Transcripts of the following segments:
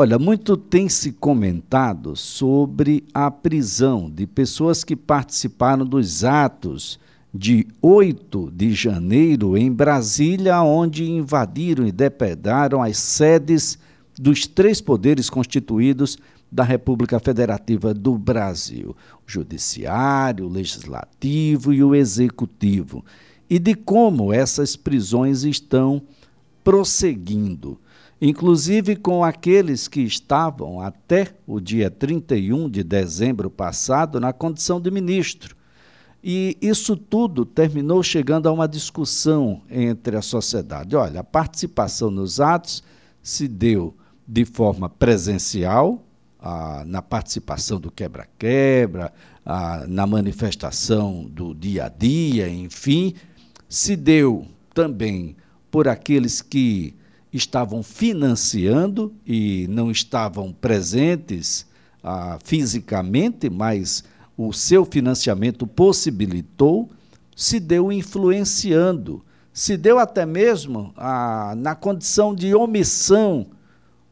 Olha, muito tem se comentado sobre a prisão de pessoas que participaram dos atos de 8 de janeiro em Brasília, onde invadiram e depredaram as sedes dos três poderes constituídos da República Federativa do Brasil: o Judiciário, o Legislativo e o Executivo, e de como essas prisões estão prosseguindo inclusive com aqueles que estavam até o dia 31 de dezembro passado na condição de ministro. E isso tudo terminou chegando a uma discussão entre a sociedade. Olha, a participação nos atos se deu de forma presencial, ah, na participação do quebra-quebra, ah, na manifestação do dia a dia, enfim, se deu também por aqueles que estavam financiando e não estavam presentes ah, fisicamente, mas o seu financiamento possibilitou, se deu influenciando, se deu até mesmo ah, na condição de omissão,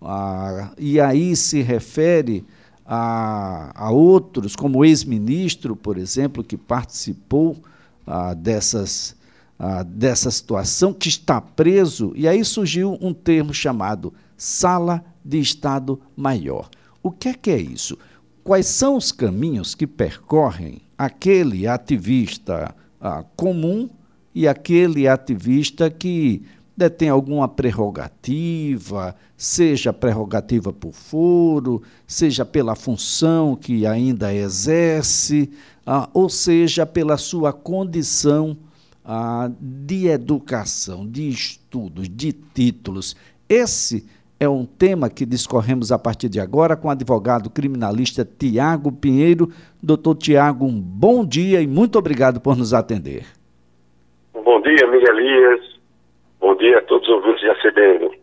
ah, e aí se refere a, a outros, como o ex-ministro, por exemplo, que participou ah, dessas ah, dessa situação, que está preso, e aí surgiu um termo chamado Sala de Estado Maior. O que é que é isso? Quais são os caminhos que percorrem aquele ativista ah, comum e aquele ativista que detém alguma prerrogativa, seja prerrogativa por foro, seja pela função que ainda exerce, ah, ou seja pela sua condição ah, de educação, de estudos, de títulos. Esse é um tema que discorremos a partir de agora com o advogado criminalista Tiago Pinheiro. Doutor Tiago, um bom dia e muito obrigado por nos atender. Bom dia, Miguel Elias. Bom dia a todos os ouvintes da CBN.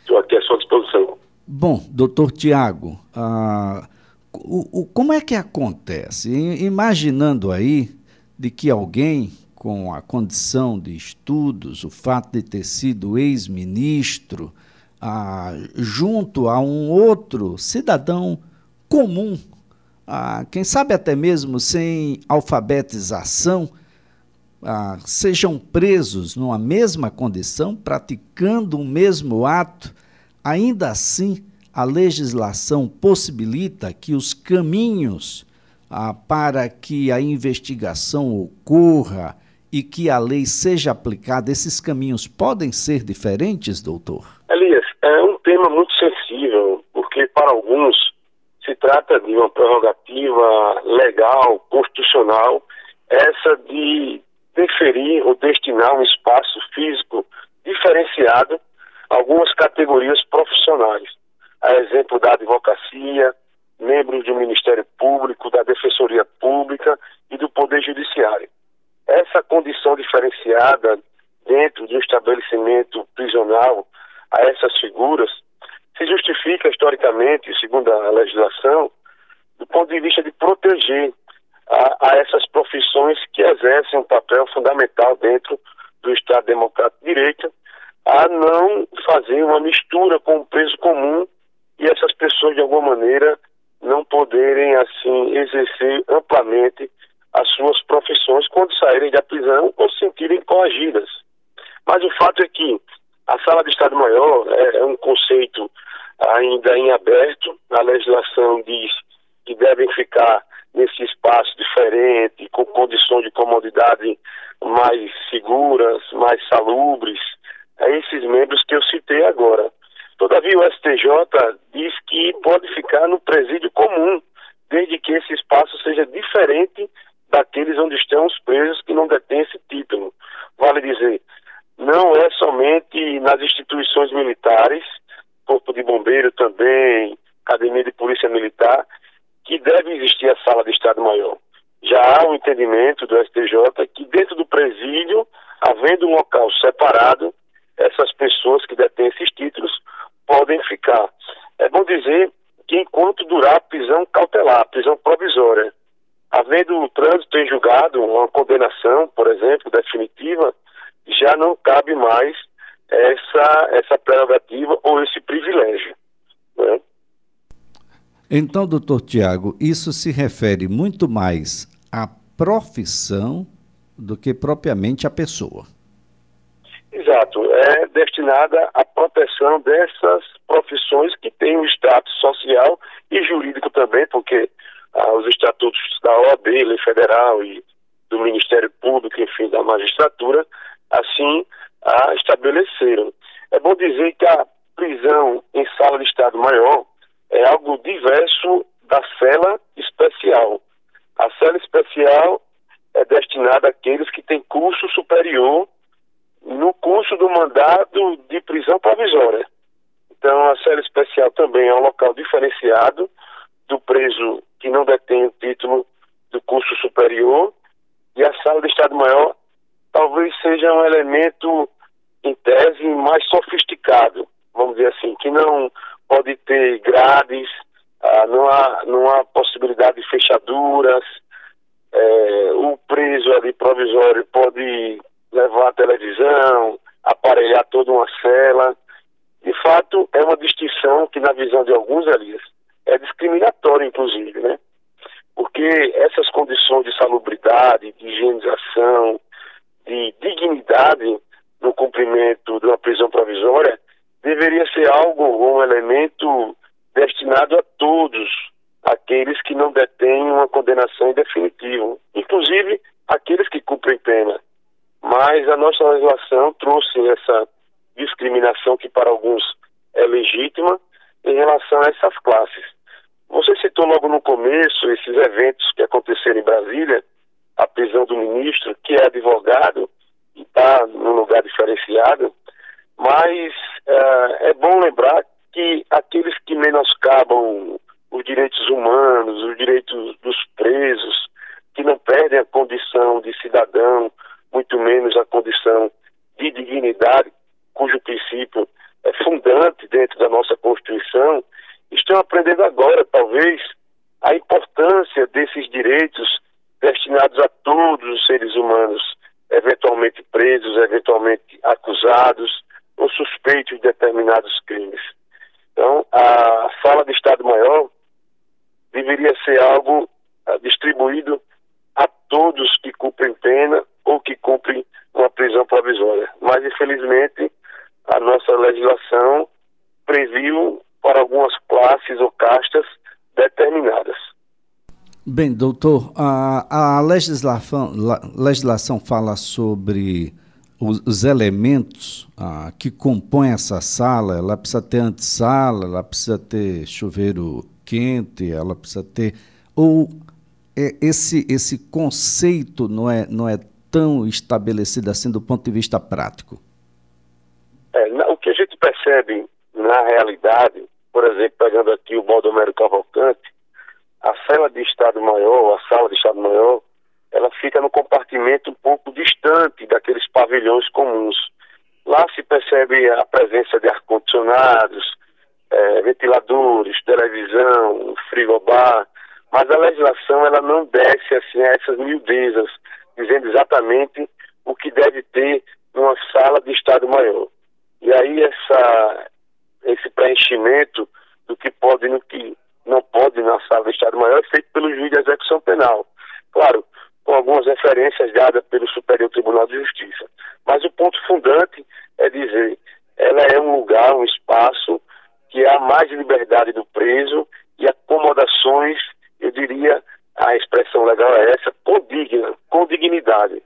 Estou aqui à sua disposição. Bom, doutor Tiago, ah, o, o, como é que acontece? Imaginando aí de que alguém com a condição de estudos, o fato de ter sido ex-ministro, ah, junto a um outro cidadão comum, ah, quem sabe até mesmo sem alfabetização, ah, sejam presos numa mesma condição, praticando o mesmo ato, ainda assim a legislação possibilita que os caminhos ah, para que a investigação ocorra e que a lei seja aplicada, esses caminhos podem ser diferentes, doutor? Elias, é um tema muito sensível, porque para alguns se trata de uma prerrogativa legal, constitucional, essa de deferir ou destinar um espaço físico diferenciado a algumas categorias profissionais. A exemplo da advocacia, membros do Ministério Público, da Defensoria Pública e do Poder Judiciário essa condição diferenciada dentro de um estabelecimento prisional a essas figuras se justifica historicamente, segundo a legislação, do ponto de vista de proteger a, a essas profissões que exercem um papel fundamental dentro do Estado Democrático de Direito, a não fazer uma mistura com o preso comum e essas pessoas, de alguma maneira, não poderem, assim, exercer amplamente as suas profissões quando saírem da prisão ou se sentirem coagidas. Mas o fato é que a sala de Estado-Maior é, é um conceito ainda em aberto. A legislação diz que devem ficar nesse espaço diferente, com condições de comodidade mais seguras, mais salubres, a esses membros que eu citei agora. Todavia, o STJ diz que pode ficar no presídio comum, desde que esse espaço seja diferente daqueles onde estão os presos que não detêm esse título. Vale dizer, não é somente nas instituições militares, Corpo de Bombeiro também, Academia de Polícia Militar, que deve existir a sala de Estado-Maior. Já há um entendimento do STJ que dentro do presídio, havendo um local separado, essas pessoas que detêm esses títulos podem ficar. É bom dizer que enquanto durar a prisão cautelar, a prisão provisória, Havendo o trânsito em julgado, uma condenação, por exemplo, definitiva, já não cabe mais essa, essa prerrogativa ou esse privilégio. Né? Então, doutor Tiago, isso se refere muito mais à profissão do que propriamente à pessoa. Exato, é destinada à proteção dessas profissões que têm um status social e jurídico também, porque ah, os estatutos da OAB, lei federal e do Ministério Público, enfim, da magistratura, assim a estabeleceram. É bom dizer que a prisão em sala de Estado Maior é algo diverso da cela especial. A cela especial é destinada àqueles que têm curso superior no curso do mandado de prisão provisória. Então, a cela especial também é um local diferenciado do preso que não detém o título do curso superior e a sala de Estado Maior talvez seja um elemento, em tese, mais sofisticado, vamos dizer assim, que não pode ter grades, ah, não, há, não há possibilidade de fechaduras, é, o preso ali provisório pode levar a televisão, aparelhar toda uma cela. De fato, é uma distinção que, na visão de alguns, Elias, é discriminatória, inclusive, né? Porque essas condições de salubridade, de higienização, de dignidade no cumprimento de uma prisão provisória deveria ser algo, um elemento destinado a todos aqueles que não detêm uma condenação definitiva, inclusive aqueles que cumprem pena. Mas a nossa legislação trouxe essa discriminação que para alguns é legítima em relação a essas classes. Você citou logo no começo esses eventos que aconteceram em Brasília, a prisão do ministro, que é advogado e está num lugar diferenciado, mas uh, é bom lembrar que aqueles que menoscabam os direitos humanos, os direitos dos presos, que não perdem a condição de cidadão, muito menos a condição de dignidade, cujo princípio é fundante dentro da nossa Constituição, estão aprendendo agora, talvez, a importância desses direitos destinados a todos os seres humanos, eventualmente presos, eventualmente acusados ou suspeitos de determinados crimes. Então, a sala de Estado-Maior deveria ser algo uh, distribuído a todos que cumprem pena ou que cumprem uma prisão provisória. Mas, infelizmente, a nossa legislação previu para algumas classes ou castas determinadas. Bem, doutor, a, a legislação, legislação fala sobre os, os elementos que compõem essa sala. Ela precisa ter antessala, ela precisa ter chuveiro quente, ela precisa ter. Ou é, esse, esse conceito não é, não é tão estabelecido assim do ponto de vista prático? É, o que a gente percebe na realidade, por exemplo, pegando aqui o Baldomero Cavalcante, a cela de Estado-Maior, a sala de Estado-Maior, ela fica no compartimento um pouco distante daqueles pavilhões comuns. Lá se percebe a presença de ar-condicionados, é, ventiladores, televisão, frigobar, mas a legislação ela não desce assim a essas miudezas, dizendo exatamente o que deve ter numa sala de Estado Maior. E aí essa, esse preenchimento do que pode e no que não pode na sala do Estado Maior é feito pelo juiz de execução penal. Claro, com algumas referências dadas pelo Superior Tribunal de Justiça. Mas o ponto fundante é dizer, ela é um lugar, um espaço que há mais liberdade do preso e acomodações, eu diria, a expressão legal é essa, condigna, com dignidade.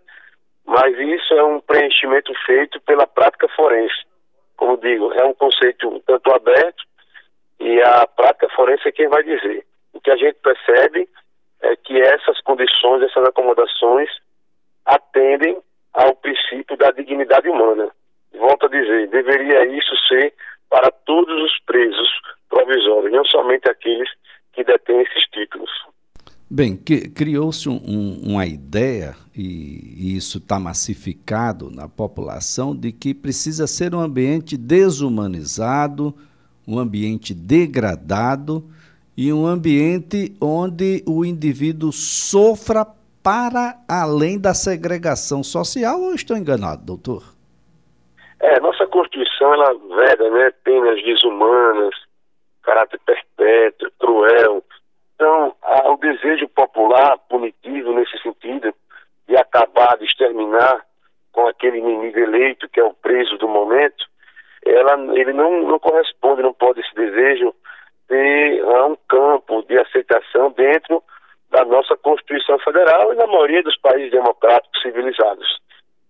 Mas isso é um preenchimento feito pela prática forense. Como digo, é um conceito tanto aberto e a prática forense é quem vai dizer. O que a gente percebe é que essas condições, essas acomodações atendem ao princípio da dignidade humana. Volto a dizer, deveria isso ser para todos os presos provisórios, não somente aqueles que detêm esses títulos. Bem, criou-se um, um, uma ideia, e, e isso está massificado na população, de que precisa ser um ambiente desumanizado, um ambiente degradado e um ambiente onde o indivíduo sofra para além da segregação social, ou estou enganado, doutor? É, nossa Constituição, ela veda, né, penas desumanas, caráter perpétuo, cruel, desejo popular punitivo nesse sentido, de acabar, de exterminar com aquele inimigo eleito que é o preso do momento, ela, ele não, não corresponde, não pode esse desejo ter um campo de aceitação dentro da nossa Constituição Federal e na maioria dos países democráticos civilizados.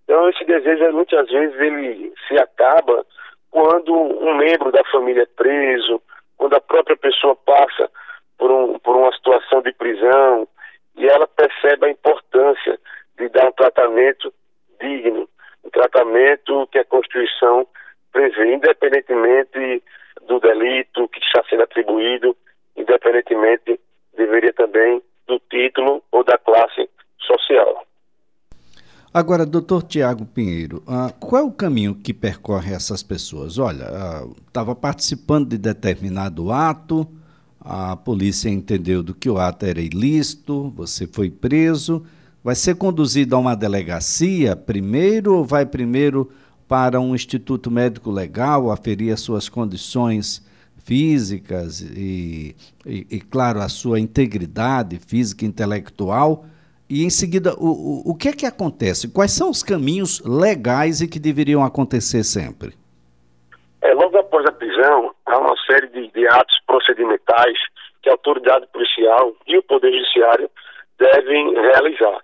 Então esse desejo muitas vezes ele se acaba quando um membro da família é preso, quando a própria pessoa passa por, um, por uma situação de prisão e ela percebe a importância de dar um tratamento digno, um tratamento que a Constituição prevê, independentemente do delito que está sendo atribuído, independentemente, deveria também do título ou da classe social. Agora, doutor Tiago Pinheiro, uh, qual é o caminho que percorre essas pessoas? Olha, estava uh, participando de determinado ato, a polícia entendeu do que o ato era ilícito, você foi preso, vai ser conduzido a uma delegacia primeiro ou vai primeiro para um instituto médico legal aferir as suas condições físicas e, e, e claro, a sua integridade física e intelectual? E em seguida, o, o, o que é que acontece? Quais são os caminhos legais e que deveriam acontecer sempre? É, logo após a prisão, há uma série de, de atos procedimentais que a autoridade policial e o Poder Judiciário devem realizar.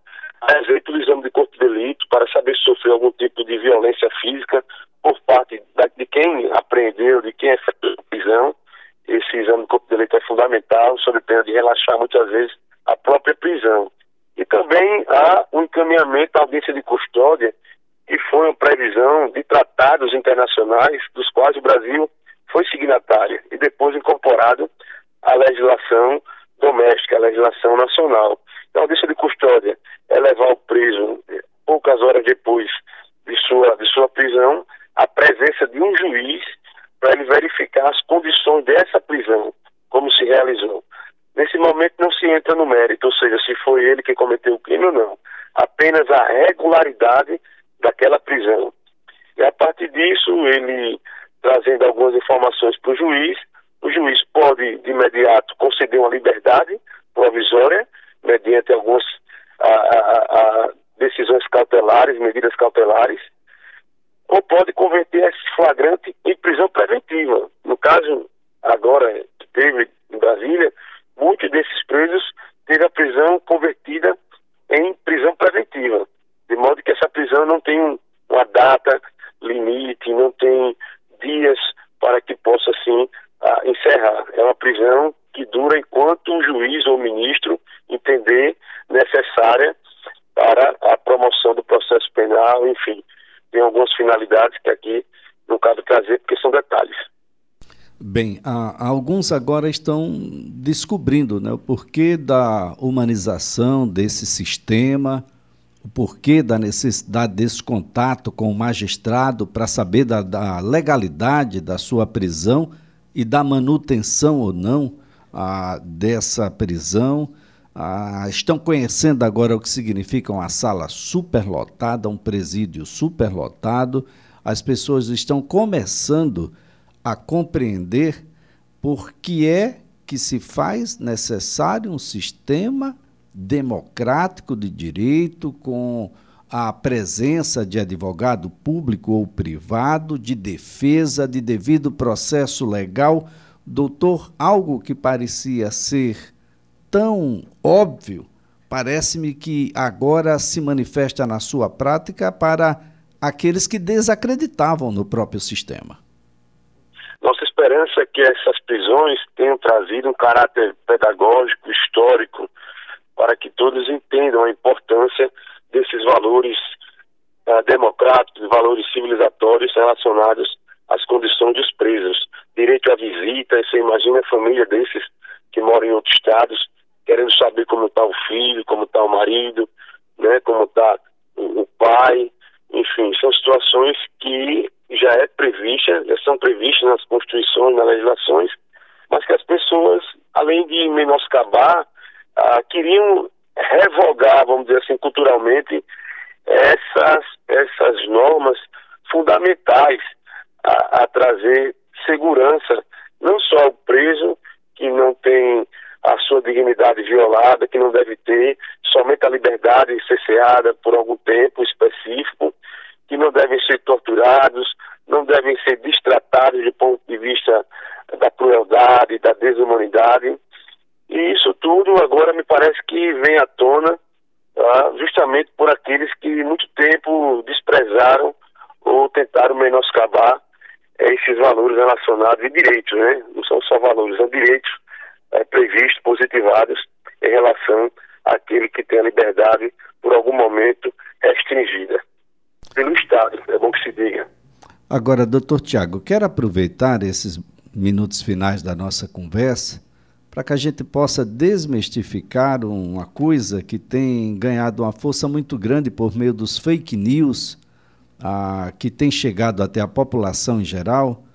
Exemplo do exame de corpo de delito, para saber se sofreu algum tipo de violência física por parte da, de quem apreendeu, de quem é prisão. Esse exame de corpo de delito é fundamental, sob pena de relaxar muitas vezes a própria prisão. E também há o um encaminhamento à audiência de custódia, que foi uma previsão de tratados internacionais, dos quais o Brasil foi signatário e depois incorporado à legislação doméstica, à legislação nacional. Então, a audiência de custódia é levar o preso, poucas horas depois de sua, de sua prisão, à presença de um juiz para ele verificar as condições dessa prisão, como se realizou. Nesse momento não se entra no mérito, ou seja, se foi ele que cometeu o crime ou não. Apenas a regularidade daquela prisão. E a partir disso, ele trazendo algumas informações para o juiz, o juiz pode de imediato conceder uma liberdade provisória, mediante algumas a, a, a decisões cautelares, medidas cautelares, ou pode converter esse flagrante em prisão preventiva. No caso, agora, que teve em Brasília, muitos desses presos teve a prisão convertida em prisão preventiva, de modo que essa prisão não tem uma data limite, não tem dias para que possa assim encerrar. É uma prisão que dura enquanto o juiz ou o ministro entender necessária para a promoção do processo penal, enfim, tem algumas finalidades que aqui não cabe trazer porque são detalhes. Bem, alguns agora estão descobrindo né, o porquê da humanização desse sistema, o porquê da necessidade desse contato com o magistrado para saber da, da, legalidade da sua prisão e da manutenção ou não dessa prisão. Estão conhecendo agora o que significa uma sala superlotada, um presídio superlotado. As pessoas estão começando a compreender por que é que se faz necessário um sistema democrático de direito com a presença de advogado público ou privado, de defesa, de devido processo legal. Doutor, algo que parecia ser tão óbvio, parece-me que agora se manifesta na sua prática para aqueles que desacreditavam no próprio sistema. Nossa esperança é que essas prisões tenham trazido um caráter pedagógico, histórico, para que todos entendam a importância desses valores uh, democráticos, valores civilizatórios relacionados às condições dos presos. Direito à visita, você imagina a família desses que moram em outros estados, querendo saber como está o filho, como está o marido, né, como está o, pai, enfim, são situações que já é prevista, já são previstas nas constituições, nas legislações, mas que as pessoas, além de menoscabar, ah, queriam revogar, vamos dizer assim, culturalmente, essas, essas normas fundamentais a, a trazer segurança, não só ao preso, que não tem a sua dignidade violada, que não deve ter, somente a liberdade cesseada por algum tempo específico, que não devem ser torturados, não devem ser distratados do ponto de vista da crueldade, da desumanidade. E isso tudo agora me parece que vem à tona tá, justamente por aqueles que muito tempo desprezaram ou tentaram menoscabar esses valores relacionados e direitos, né? Não são só valores, são direitos é, previstos, positivados em relação àquele que tem a liberdade por algum momento restringida pelo Estado, é bom que se diga. Agora, doutor Tiago, quero aproveitar esses minutos finais da nossa conversa para que a gente possa desmistificar uma coisa que tem ganhado uma força muito grande por meio dos fake news a, que tem chegado até a população em geral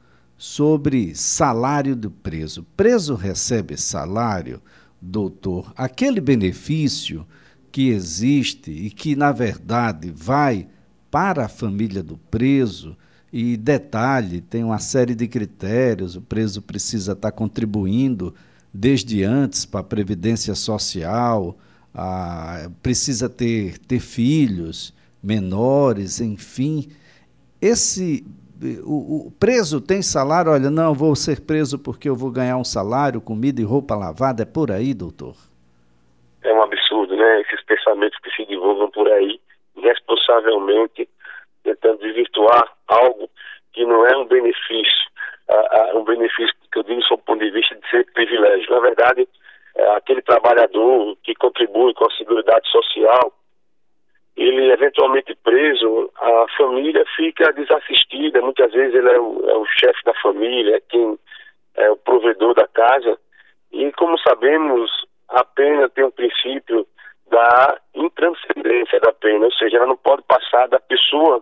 sobre salário do preso. Preso recebe salário, doutor, aquele benefício que existe e que, na verdade, vai para a família do preso. E detalhe, tem uma série de critérios, o preso precisa estar contribuindo desde antes para a Previdência Social, a, precisa ter, ter filhos, menores, enfim. Esse o, o, preso tem salário, olha, não, vou ser preso porque eu vou ganhar um salário, comida e roupa lavada, é por aí, doutor? É um absurdo, né? Esses pensamentos que se divulgam por aí, responsavelmente tentando desvirtuar algo que não é um benefício, uh, uh, um benefício que eu digo sob o ponto de vista de ser privilégio. Na verdade, uh, aquele trabalhador que contribui com a seguridade social, ele eventualmente preso, a família fica desassistida. Muitas vezes ele é o, é o chefe da família, é quem é o provedor da casa. E como sabemos, a pena tem um princípio da intranscendência da pena, ou seja, ela não pode passar da pessoa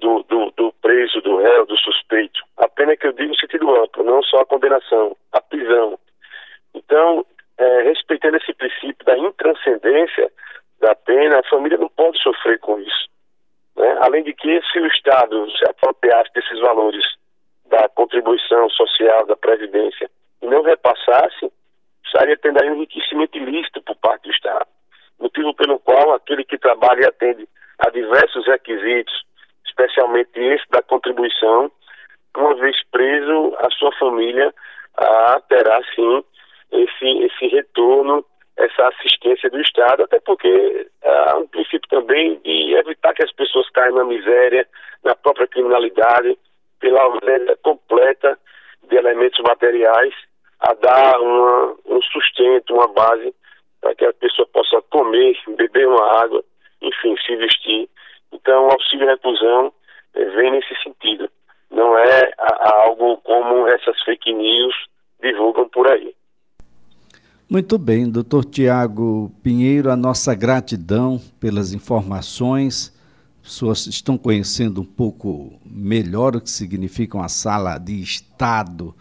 do, do, do preso, do réu, do suspeito. A pena que eu digo no sentido amplo, não só a condenação, a prisão. Então, é, respeitando esse princípio da intranscendência, da pena, a família não pode sofrer com isso. Né? Além de que, se o Estado se apropriasse desses valores da contribuição social, da Previdência, e não repassasse, estaria tendo aí um enriquecimento ilícito por parte do Estado. Motivo pelo qual aquele que trabalha e atende a diversos requisitos, especialmente esse da contribuição, uma vez preso, a sua família ah, terá sim esse, esse retorno essa assistência do Estado, até porque há um princípio também de evitar que as pessoas caiam na miséria, na própria criminalidade, pela ausência completa de elementos materiais, a dar uma, um sustento, uma base para que a pessoa possa comer, beber uma água, enfim, se vestir. Então, o auxílio reclusão eh, vem nesse sentido. Não é algo como essas fake news divulgam por aí. Muito bem, doutor Tiago Pinheiro, a nossa gratidão pelas informações. Pessoas estão conhecendo um pouco melhor o que significa uma sala de Estado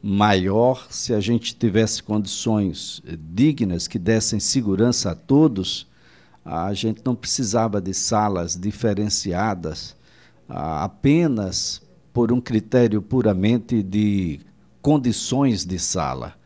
maior. Se a gente tivesse condições dignas que dessem segurança a todos, a gente não precisava de salas diferenciadas apenas por um critério puramente de condições de sala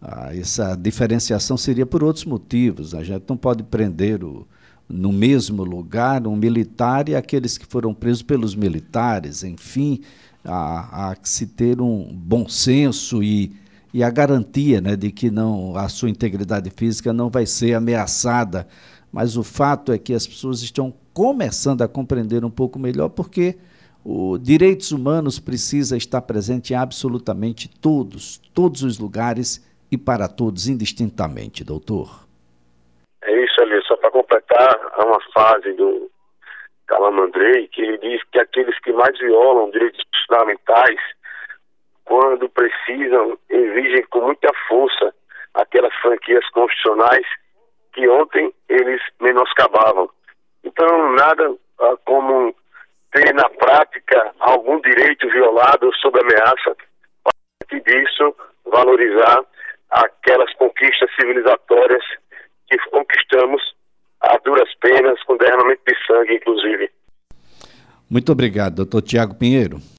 ah, essa diferenciação seria por outros motivos. A gente não pode prender o, no mesmo lugar um militar e aqueles que foram presos pelos militares. Enfim, há, há que se ter um bom senso e, e a garantia né, de que não, a sua integridade física não vai ser ameaçada. Mas o fato é que as pessoas estão começando a compreender um pouco melhor porque o direitos humanos precisa estar presente em absolutamente todos, todos os lugares e para todos indistintamente, doutor? É isso ali, só para completar, há uma fase do Calamandrei que ele diz que aqueles que mais violam direitos fundamentais, quando precisam, exigem com muita força aquelas franquias constitucionais que ontem eles menoscabavam. Então, nada ah, como ter na prática algum direito violado sob ameaça, para disso valorizar aquelas conquistas civilizatórias que conquistamos a duras penas, com derramamento de sangue, inclusive. Muito obrigado, doutor Tiago Pinheiro.